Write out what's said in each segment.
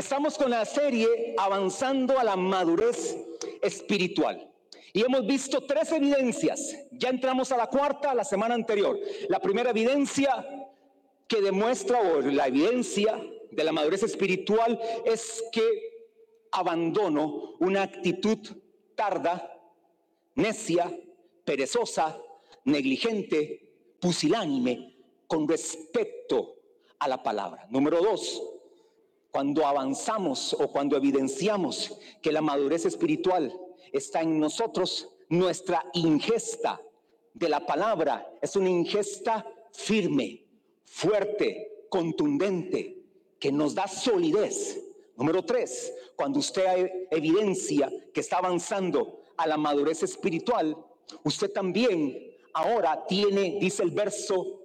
Estamos con la serie Avanzando a la Madurez Espiritual. Y hemos visto tres evidencias. Ya entramos a la cuarta la semana anterior. La primera evidencia que demuestra, o la evidencia de la madurez espiritual, es que abandono una actitud tarda, necia, perezosa, negligente, pusilánime con respecto a la palabra. Número dos, cuando avanzamos o cuando evidenciamos que la madurez espiritual está en nosotros, nuestra ingesta de la palabra es una ingesta firme, fuerte, contundente, que nos da solidez. Número tres, cuando usted evidencia que está avanzando a la madurez espiritual, usted también ahora tiene, dice el verso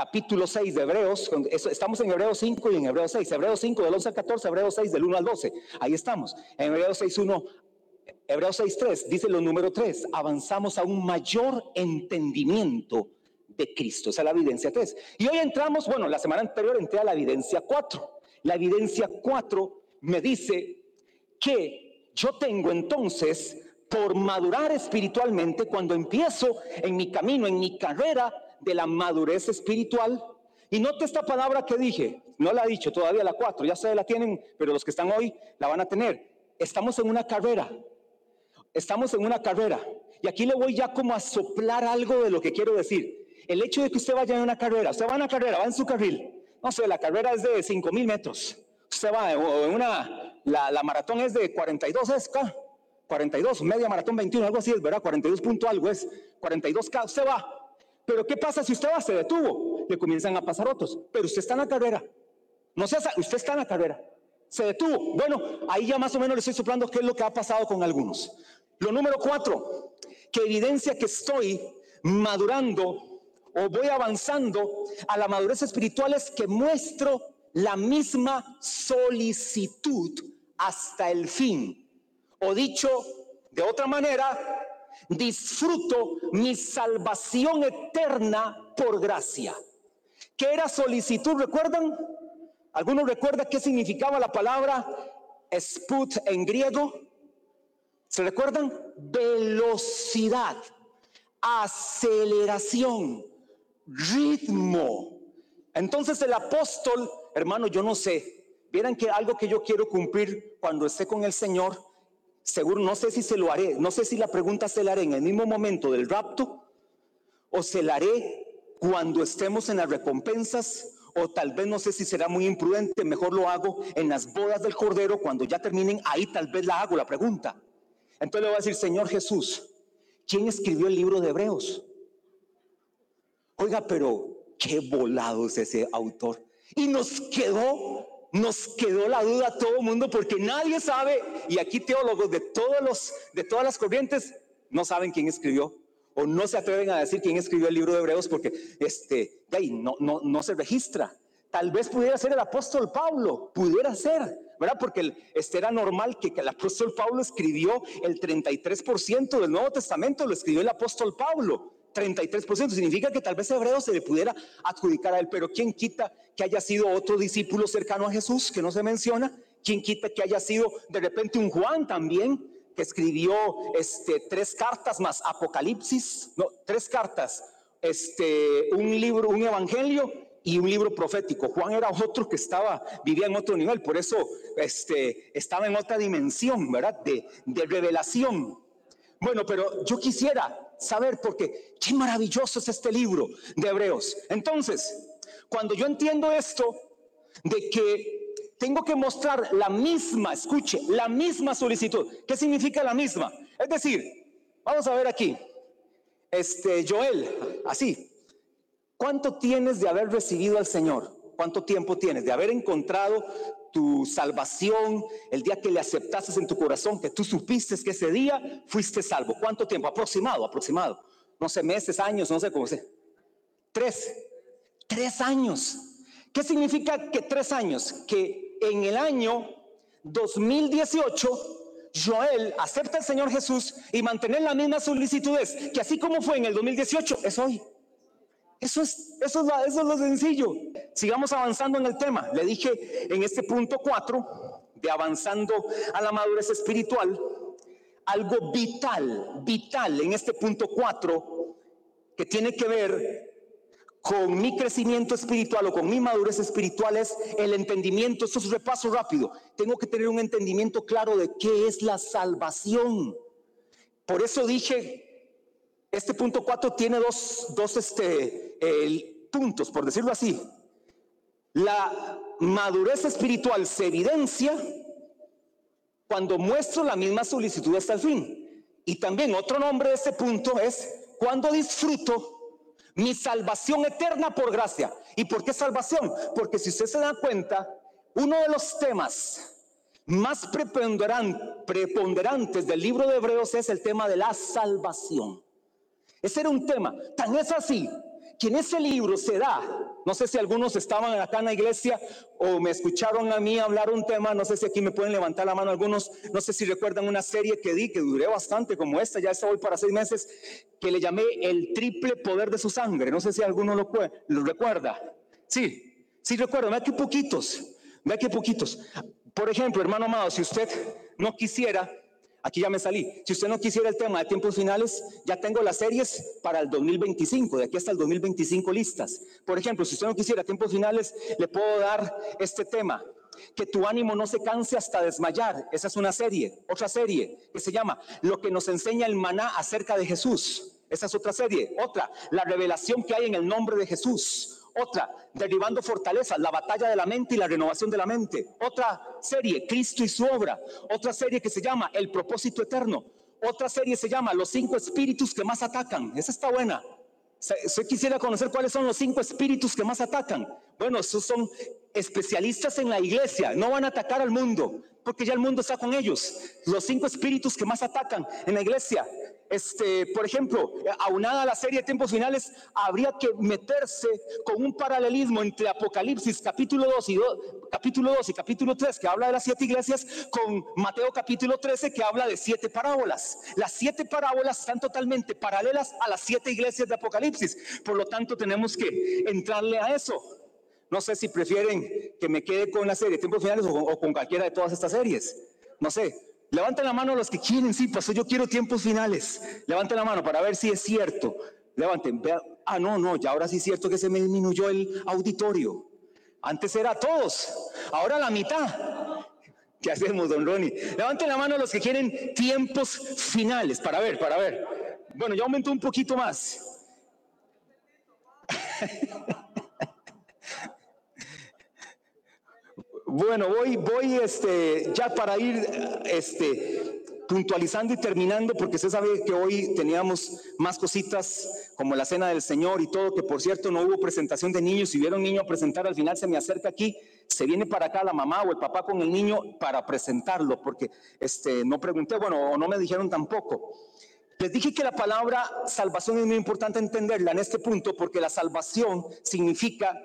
capítulo 6 de Hebreos, estamos en Hebreos 5 y en Hebreos 6, Hebreos 5 del 11 al 14, Hebreos 6 del 1 al 12, ahí estamos, en Hebreos 6, 1, Hebreos 6, 3, dice lo número 3, avanzamos a un mayor entendimiento de Cristo, esa es la evidencia 3. Y hoy entramos, bueno, la semana anterior entré a la evidencia 4, la evidencia 4 me dice que yo tengo entonces por madurar espiritualmente cuando empiezo en mi camino, en mi carrera de la madurez espiritual. Y note esta palabra que dije, no la he dicho todavía la cuatro, ya se la tienen, pero los que están hoy la van a tener. Estamos en una carrera, estamos en una carrera. Y aquí le voy ya como a soplar algo de lo que quiero decir. El hecho de que usted vaya en una carrera, usted va en una carrera, va en su carril. No sé, la carrera es de 5 mil metros. Usted va en una, la, la maratón es de 42, es 42, media maratón 21, algo así es, ¿verdad? 42 punto algo es, 42K, usted va, pero ¿qué pasa si usted va? Se detuvo. Le comienzan a pasar otros. Pero usted está en la carrera. No sé, usted está en la carrera. Se detuvo. Bueno, ahí ya más o menos le estoy soplando qué es lo que ha pasado con algunos. Lo número cuatro, que evidencia que estoy madurando o voy avanzando a la madurez espiritual es que muestro la misma solicitud hasta el fin. O dicho de otra manera, disfruto mi salvación eterna por gracia. ¿Qué era solicitud? ¿Recuerdan? ¿Algunos recuerda qué significaba la palabra sput en griego? ¿Se recuerdan? Velocidad, aceleración, ritmo. Entonces el apóstol, hermano, yo no sé, vieran que algo que yo quiero cumplir cuando esté con el Señor Seguro, no sé si se lo haré, no sé si la pregunta se la haré en el mismo momento del rapto o se la haré cuando estemos en las recompensas o tal vez no sé si será muy imprudente, mejor lo hago en las bodas del Cordero, cuando ya terminen, ahí tal vez la hago la pregunta. Entonces le voy a decir, Señor Jesús, ¿quién escribió el libro de Hebreos? Oiga, pero qué volado es ese autor. Y nos quedó nos quedó la duda a todo el mundo porque nadie sabe, y aquí teólogos de, todos los, de todas las corrientes no saben quién escribió o no se atreven a decir quién escribió el libro de Hebreos porque este, ahí no, no, no se registra. Tal vez pudiera ser el apóstol Pablo, pudiera ser, ¿verdad? Porque este era normal que, que el apóstol Pablo escribió el 33% del Nuevo Testamento, lo escribió el apóstol Pablo. 33%. Significa que tal vez hebreo se le pudiera adjudicar a él, pero ¿quién quita que haya sido otro discípulo cercano a Jesús que no se menciona? ¿Quién quita que haya sido de repente un Juan también que escribió este, tres cartas más Apocalipsis, no, tres cartas, este, un libro, un evangelio y un libro profético. Juan era otro que estaba, vivía en otro nivel, por eso este, estaba en otra dimensión, ¿verdad? De, de revelación. Bueno, pero yo quisiera saber porque qué maravilloso es este libro de Hebreos. Entonces, cuando yo entiendo esto de que tengo que mostrar la misma, escuche, la misma solicitud. ¿Qué significa la misma? Es decir, vamos a ver aquí. Este Joel, así. ¿Cuánto tienes de haber recibido al Señor? ¿Cuánto tiempo tienes de haber encontrado tu salvación, el día que le aceptaste en tu corazón, que tú supiste que ese día fuiste salvo. ¿Cuánto tiempo? Aproximado, aproximado. No sé, meses, años, no sé cómo sé. Tres. Tres años. ¿Qué significa que tres años? Que en el año 2018 Joel acepta al Señor Jesús y mantener la misma solicitudes que así como fue en el 2018, es hoy. Eso es, eso, es lo, sencillo. Sigamos avanzando en el tema. Le dije en este punto 4, de avanzando a la madurez espiritual, algo vital, vital en este punto 4, que tiene que ver con mi crecimiento espiritual o con mi madurez espiritual es el entendimiento. Esto es repaso rápido. Tengo que tener un entendimiento claro de qué es la salvación. Por eso dije, este punto 4 tiene dos, dos este, puntos, por decirlo así. La madurez espiritual se evidencia cuando muestro la misma solicitud hasta el fin. Y también otro nombre de este punto es cuando disfruto mi salvación eterna por gracia. ¿Y por qué salvación? Porque si usted se da cuenta, uno de los temas más preponderantes del libro de Hebreos es el tema de la salvación. Ese era un tema. Tan es así que en ese libro se da, no sé si algunos estaban acá en la iglesia o me escucharon a mí hablar un tema, no sé si aquí me pueden levantar la mano algunos, no sé si recuerdan una serie que di, que duré bastante como esta, ya está hoy para seis meses, que le llamé el triple poder de su sangre, no sé si alguno lo, lo recuerda. Sí, sí recuerdo, vea que poquitos, vea que poquitos. Por ejemplo, hermano amado, si usted no quisiera Aquí ya me salí. Si usted no quisiera el tema de tiempos finales, ya tengo las series para el 2025, de aquí hasta el 2025 listas. Por ejemplo, si usted no quisiera tiempos finales, le puedo dar este tema. Que tu ánimo no se canse hasta desmayar. Esa es una serie. Otra serie que se llama Lo que nos enseña el maná acerca de Jesús. Esa es otra serie. Otra, la revelación que hay en el nombre de Jesús. Otra, derribando fortalezas, la batalla de la mente y la renovación de la mente. Otra serie, Cristo y su obra. Otra serie que se llama El propósito eterno. Otra serie se llama Los cinco espíritus que más atacan. Esa está buena. Si quisiera conocer cuáles son los cinco espíritus que más atacan. Bueno, esos son especialistas en la iglesia. No van a atacar al mundo, porque ya el mundo está con ellos. Los cinco espíritus que más atacan en la iglesia este, por ejemplo, aunada a la serie de tiempos finales, habría que meterse con un paralelismo entre Apocalipsis capítulo 2 y, capítulo 2 y capítulo 3, que habla de las siete iglesias, con Mateo capítulo 13, que habla de siete parábolas. Las siete parábolas están totalmente paralelas a las siete iglesias de Apocalipsis. Por lo tanto, tenemos que entrarle a eso. No sé si prefieren que me quede con la serie de tiempos finales o o con cualquiera de todas estas series. No sé, Levanten la mano los que quieren, sí, pasó, yo quiero tiempos finales. Levanten la mano para ver si es cierto. Levanten. Ah, no, no, ya ahora sí es cierto que se me disminuyó el auditorio. Antes era todos, ahora la mitad. ¿Qué hacemos, don Ronnie? Levanten la mano los que quieren tiempos finales, para ver, para ver. Bueno, ya aumentó un poquito más. Bueno, voy, voy, este, ya para ir, este, puntualizando y terminando, porque usted sabe que hoy teníamos más cositas como la cena del Señor y todo, que por cierto no hubo presentación de niños. Si un niño a presentar, al final se me acerca aquí, se viene para acá la mamá o el papá con el niño para presentarlo, porque este, no pregunté, bueno, o no me dijeron tampoco. Les dije que la palabra salvación es muy importante entenderla en este punto, porque la salvación significa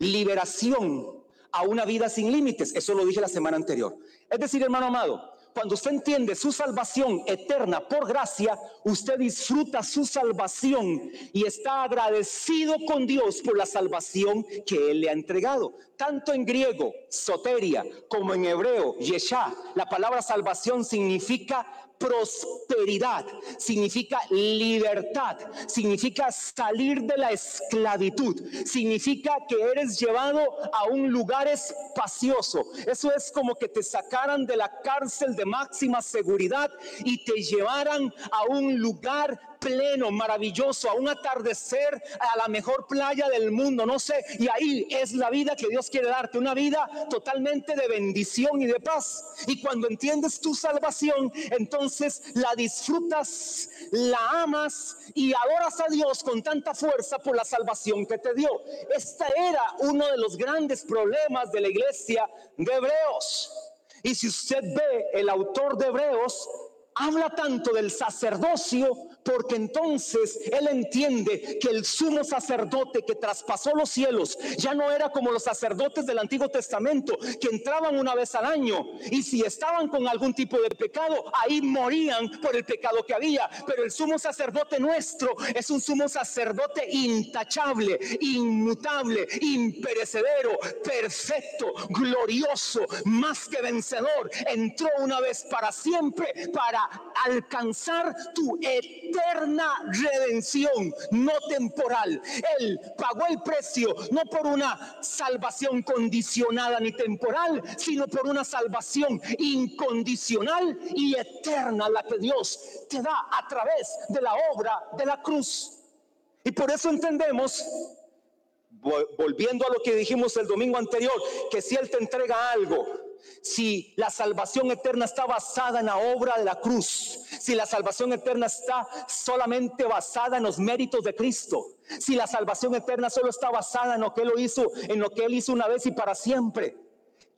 liberación a una vida sin límites. Eso lo dije la semana anterior. Es decir, hermano amado, cuando usted entiende su salvación eterna por gracia, usted disfruta su salvación y está agradecido con Dios por la salvación que Él le ha entregado. Tanto en griego, soteria, como en hebreo, yeshá, la palabra salvación significa prosperidad, significa libertad, significa salir de la esclavitud, significa que eres llevado a un lugar espacioso. Eso es como que te sacaran de la cárcel de máxima seguridad y te llevaran a un lugar pleno, maravilloso, a un atardecer, a la mejor playa del mundo, no sé, y ahí es la vida que Dios quiere darte, una vida totalmente de bendición y de paz. Y cuando entiendes tu salvación, entonces la disfrutas, la amas y adoras a Dios con tanta fuerza por la salvación que te dio. Este era uno de los grandes problemas de la iglesia de Hebreos. Y si usted ve el autor de Hebreos, habla tanto del sacerdocio porque entonces él entiende que el sumo sacerdote que traspasó los cielos ya no era como los sacerdotes del Antiguo Testamento que entraban una vez al año y si estaban con algún tipo de pecado, ahí morían por el pecado que había. Pero el sumo sacerdote nuestro es un sumo sacerdote intachable, inmutable, imperecedero, perfecto, glorioso, más que vencedor. Entró una vez para siempre para alcanzar tu eterna redención, no temporal. Él pagó el precio no por una salvación condicionada ni temporal, sino por una salvación incondicional y eterna, la que Dios te da a través de la obra de la cruz. Y por eso entendemos volviendo a lo que dijimos el domingo anterior, que si Él te entrega algo, si la salvación eterna está basada en la obra de la cruz, si la salvación eterna está solamente basada en los méritos de Cristo, si la salvación eterna solo está basada en lo que Él hizo, en lo que Él hizo una vez y para siempre,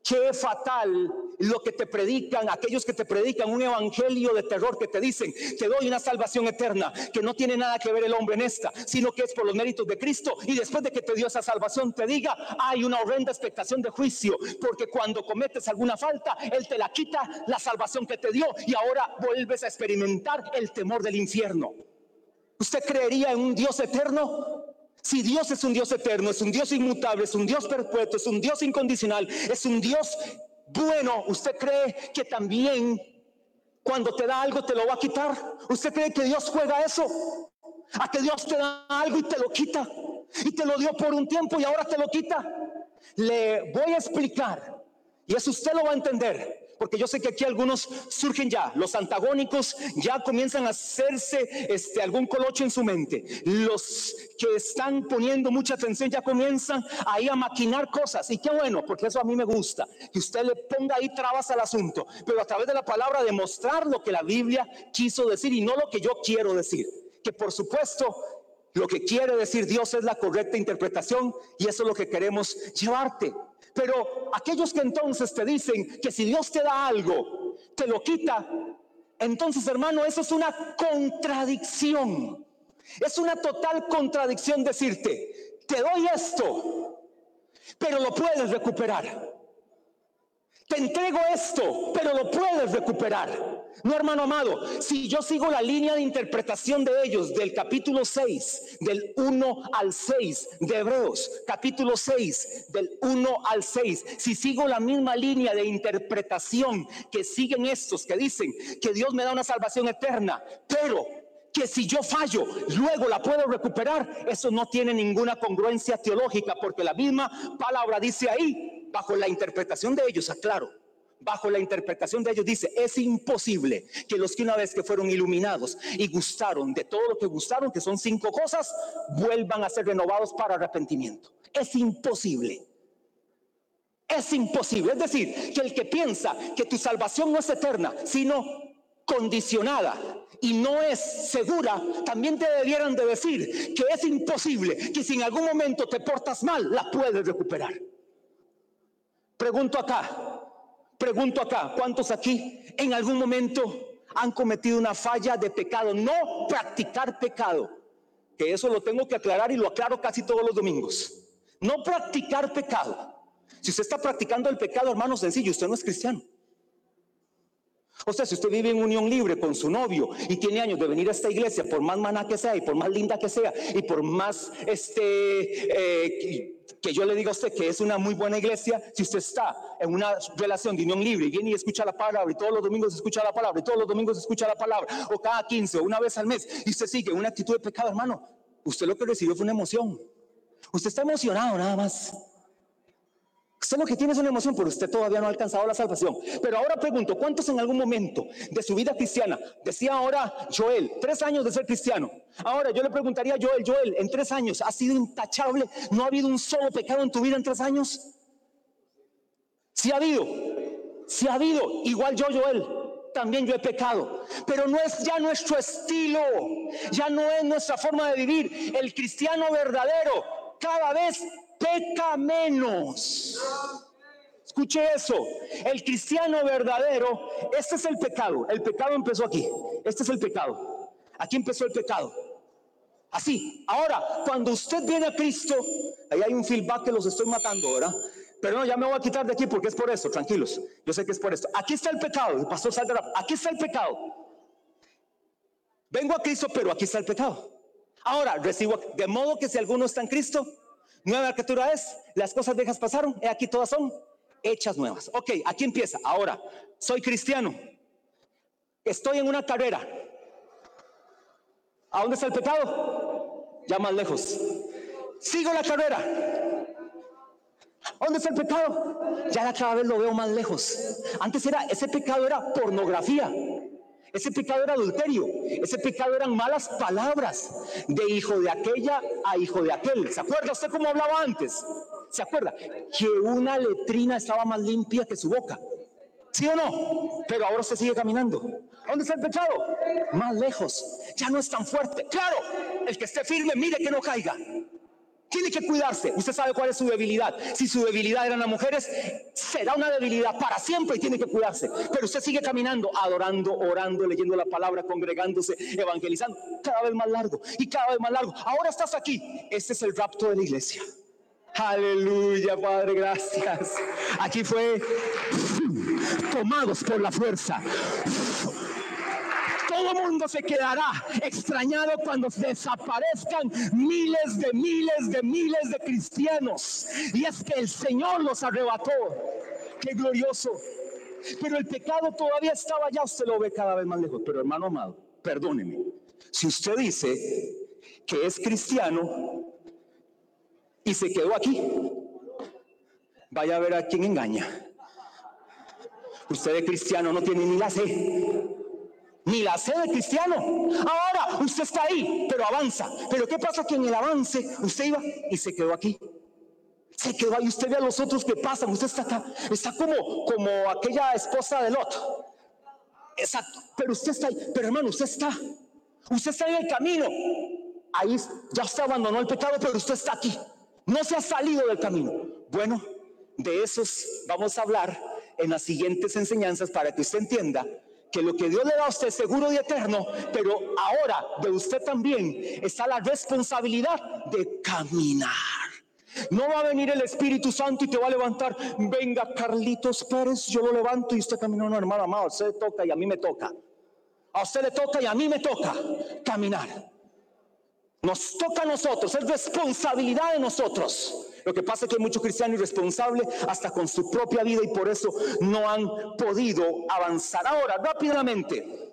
Qué fatal lo que te predican, aquellos que te predican un evangelio de terror que te dicen, te doy una salvación eterna, que no tiene nada que ver el hombre en esta, sino que es por los méritos de Cristo. Y después de que te dio esa salvación, te diga, hay una horrenda expectación de juicio, porque cuando cometes alguna falta, Él te la quita la salvación que te dio y ahora vuelves a experimentar el temor del infierno. ¿Usted creería en un Dios eterno? Si Dios es un Dios eterno, es un Dios inmutable, es un Dios perpetuo, es un Dios incondicional, es un Dios bueno, ¿usted cree que también cuando te da algo te lo va a quitar? ¿Usted cree que Dios juega eso? A que Dios te da algo y te lo quita. Y te lo dio por un tiempo y ahora te lo quita. Le voy a explicar. Y eso usted lo va a entender porque yo sé que aquí algunos surgen ya, los antagónicos ya comienzan a hacerse este, algún colocho en su mente. Los que están poniendo mucha atención ya comienzan ahí a maquinar cosas. Y qué bueno, porque eso a mí me gusta, que usted le ponga ahí trabas al asunto, pero a través de la palabra demostrar lo que la Biblia quiso decir y no lo que yo quiero decir. Que por supuesto lo que quiere decir Dios es la correcta interpretación y eso es lo que queremos llevarte. Pero aquellos que entonces te dicen que si Dios te da algo, te lo quita, entonces hermano, eso es una contradicción. Es una total contradicción decirte, te doy esto, pero lo puedes recuperar. Te entrego esto, pero lo puedes recuperar. No, hermano amado, si yo sigo la línea de interpretación de ellos del capítulo 6, del 1 al 6 de Hebreos, capítulo 6, del 1 al 6, si sigo la misma línea de interpretación que siguen estos que dicen que Dios me da una salvación eterna, pero que si yo fallo, luego la puedo recuperar, eso no tiene ninguna congruencia teológica, porque la misma palabra dice ahí, bajo la interpretación de ellos, aclaro, bajo la interpretación de ellos dice, es imposible que los que una vez que fueron iluminados y gustaron de todo lo que gustaron, que son cinco cosas, vuelvan a ser renovados para arrepentimiento. Es imposible. Es imposible. Es decir, que el que piensa que tu salvación no es eterna, sino condicionada y no es segura, también te debieran de decir que es imposible que si en algún momento te portas mal, la puedes recuperar. Pregunto acá, Pregunto acá, ¿cuántos aquí en algún momento han cometido una falla de pecado? No practicar pecado, que eso lo tengo que aclarar y lo aclaro casi todos los domingos. No practicar pecado. Si usted está practicando el pecado, hermano, sencillo, usted no es cristiano. O sea, si usted vive en unión libre con su novio y tiene años de venir a esta iglesia, por más maná que sea y por más linda que sea y por más este eh, que yo le diga a usted que es una muy buena iglesia, si usted está en una relación de unión libre y viene y escucha la palabra y todos los domingos escucha la palabra y todos los domingos escucha la palabra o cada 15 o una vez al mes y usted sigue una actitud de pecado, hermano, usted lo que recibió fue una emoción. Usted está emocionado nada más. Usted lo que tiene es una emoción, pero usted todavía no ha alcanzado la salvación. Pero ahora pregunto, ¿cuántos en algún momento de su vida cristiana, decía ahora Joel, tres años de ser cristiano? Ahora yo le preguntaría a Joel, Joel, en tres años, ¿ha sido intachable? ¿No ha habido un solo pecado en tu vida en tres años? Sí ha habido, sí ha habido, igual yo, Joel, también yo he pecado. Pero no es ya nuestro estilo, ya no es nuestra forma de vivir. El cristiano verdadero cada vez peca menos. Escuche eso, el cristiano verdadero, este es el pecado, el pecado empezó aquí, este es el pecado, aquí empezó el pecado. Así, ahora, cuando usted viene a Cristo, ahí hay un feedback que los estoy matando, ¿verdad? Pero no, ya me voy a quitar de aquí porque es por eso, tranquilos. Yo sé que es por esto. Aquí está el pecado, el pastor Saldrá, aquí está el pecado. Vengo a Cristo, pero aquí está el pecado. Ahora recibo, de modo que si alguno está en Cristo, nueva criatura es, las cosas viejas pasaron, y aquí todas son hechas nuevas. Ok, aquí empieza. Ahora, soy cristiano. Estoy en una carrera. ¿A dónde está el pecado? Ya más lejos. Sigo la carrera. ¿Dónde está el pecado? Ya cada vez lo veo más lejos. Antes era, ese pecado era pornografía. Ese pecado era adulterio. Ese pecado eran malas palabras de hijo de aquella a hijo de aquel. ¿Se acuerda usted cómo hablaba antes? ¿Se acuerda? Que una letrina estaba más limpia que su boca. ¿Sí o no? Pero ahora se sigue caminando. ¿Dónde está el pecado? Más lejos. Ya no es tan fuerte. Claro, el que esté firme, mire que no caiga. Tiene que cuidarse. Usted sabe cuál es su debilidad. Si su debilidad eran las mujeres, será una debilidad para siempre y tiene que cuidarse. Pero usted sigue caminando, adorando, orando, leyendo la palabra, congregándose, evangelizando. Cada vez más largo y cada vez más largo. Ahora estás aquí. Este es el rapto de la iglesia. Aleluya, Padre, gracias. Aquí fue tomados por la fuerza todo mundo se quedará extrañado cuando desaparezcan miles de miles de miles de cristianos. Y es que el Señor los arrebató. Qué glorioso. Pero el pecado todavía estaba allá, usted lo ve cada vez más lejos. Pero hermano amado, perdóneme. Si usted dice que es cristiano y se quedó aquí, vaya a ver a quién engaña. Usted de cristiano no tiene ni la fe ni la sede cristiano. Ahora usted está ahí, pero avanza. Pero ¿qué pasa que en el avance usted iba y se quedó aquí? Se quedó ahí, usted ve a los otros que pasan, usted está acá, está como, como aquella esposa de Lot. Exacto, pero usted está ahí, pero hermano, usted está, usted está en el camino. Ahí ya usted abandonó el pecado, pero usted está aquí. No se ha salido del camino. Bueno, de esos vamos a hablar en las siguientes enseñanzas para que usted entienda que lo que Dios le da a usted es seguro y eterno, pero ahora de usted también está la responsabilidad de caminar. No va a venir el Espíritu Santo y te va a levantar. Venga, Carlitos Pérez, yo lo levanto y usted caminó, no, hermano amado, a usted le toca y a mí me toca. A usted le toca y a mí me toca caminar. Nos toca a nosotros, es responsabilidad de nosotros. Lo que pasa es que hay muchos cristianos irresponsables hasta con su propia vida y por eso no han podido avanzar. Ahora, rápidamente,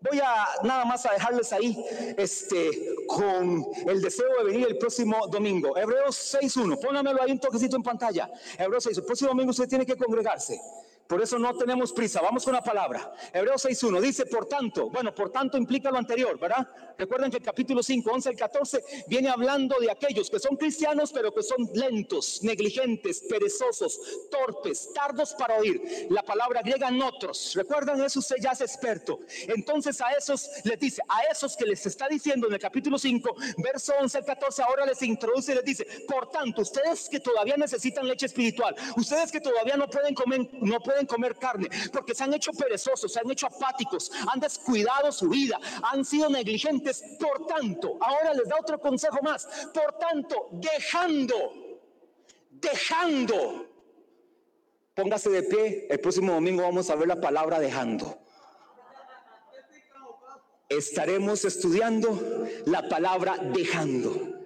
voy a nada más a dejarles ahí este, con el deseo de venir el próximo domingo. Hebreos 6.1, póngamelo ahí un toquecito en pantalla. Hebreos 6, el próximo domingo usted tiene que congregarse. Por eso no tenemos prisa. Vamos con la palabra. Hebreos 6.1 dice, por tanto, bueno, por tanto implica lo anterior, ¿verdad? Recuerden que el capítulo 5, 11 al 14 viene hablando de aquellos que son cristianos, pero que son lentos, negligentes, perezosos, torpes, tardos para oír. La palabra griega otros. Recuerdan eso, usted ya es experto. Entonces a esos les dice, a esos que les está diciendo en el capítulo 5, verso 11 al 14, ahora les introduce y les dice, por tanto, ustedes que todavía necesitan leche espiritual, ustedes que todavía no pueden comer, no pueden comer carne, porque se han hecho perezosos, se han hecho apáticos, han descuidado su vida, han sido negligentes. Por tanto, ahora les da otro consejo más. Por tanto, dejando, dejando. Póngase de pie, el próximo domingo vamos a ver la palabra dejando. Estaremos estudiando la palabra dejando.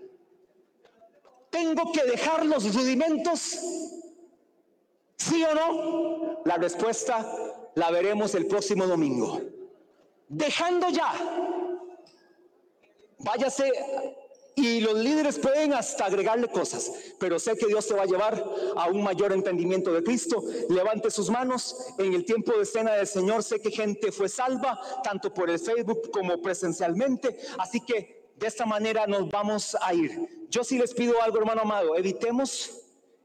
Tengo que dejar los rudimentos ¿Sí o no? La respuesta la veremos el próximo domingo. Dejando ya, váyase y los líderes pueden hasta agregarle cosas, pero sé que Dios te va a llevar a un mayor entendimiento de Cristo. Levante sus manos. En el tiempo de cena del Señor sé que gente fue salva, tanto por el Facebook como presencialmente. Así que de esta manera nos vamos a ir. Yo sí les pido algo, hermano amado, evitemos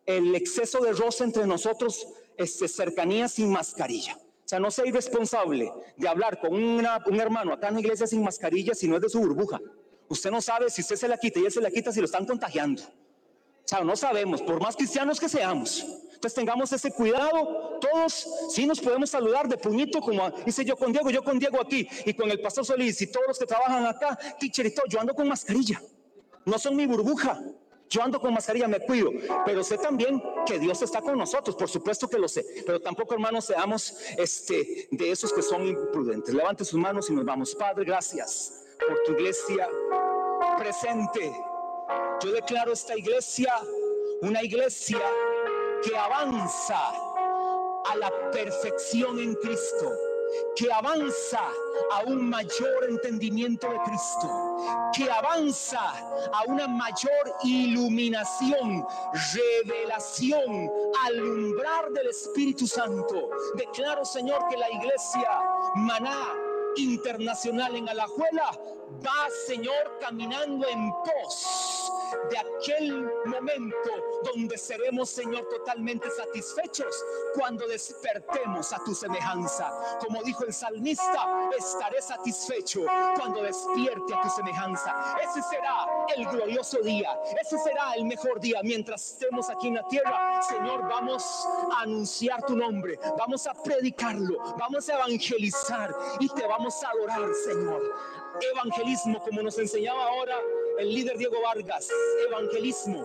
el exceso de roce entre nosotros, este, cercanía sin mascarilla. O sea, no sea irresponsable de hablar con un hermano acá en la iglesia sin mascarilla si no es de su burbuja. Usted no sabe si usted se la quita y él se la quita si lo están contagiando. O sea, no sabemos, por más cristianos que seamos. Entonces tengamos ese cuidado. Todos sí nos podemos saludar de puñito, como hice yo con Diego, yo con Diego aquí, y con el pastor Solís y todos los que trabajan acá, teacher. Yo ando con mascarilla. No son mi burbuja. Yo ando con mascarilla, me cuido, pero sé también que Dios está con nosotros, por supuesto que lo sé, pero tampoco hermanos seamos este, de esos que son imprudentes. Levante sus manos y nos vamos. Padre, gracias por tu iglesia presente. Yo declaro esta iglesia una iglesia que avanza a la perfección en Cristo que avanza a un mayor entendimiento de Cristo, que avanza a una mayor iluminación, revelación, alumbrar del Espíritu Santo. Declaro, Señor, que la iglesia Maná internacional en Alajuela va, Señor, caminando en pos de aquel momento donde seremos, Señor, totalmente satisfechos cuando despertemos a tu semejanza. Como dijo el salmista, estaré satisfecho cuando despierte a tu semejanza. Ese será el glorioso día, ese será el mejor día. Mientras estemos aquí en la tierra, Señor, vamos a anunciar tu nombre, vamos a predicarlo, vamos a evangelizar y te vamos a adorar, Señor. Evangelismo, como nos enseñaba ahora el líder Diego Vargas, evangelismo,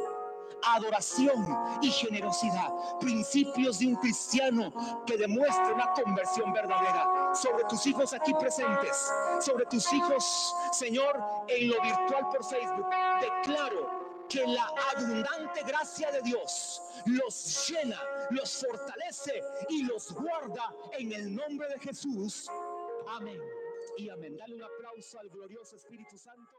adoración y generosidad, principios de un cristiano que demuestra una conversión verdadera. Sobre tus hijos aquí presentes, sobre tus hijos, Señor, en lo virtual por Facebook, declaro que la abundante gracia de Dios los llena, los fortalece y los guarda en el nombre de Jesús. Amén. Y amén. Dale un aplauso al glorioso Espíritu Santo.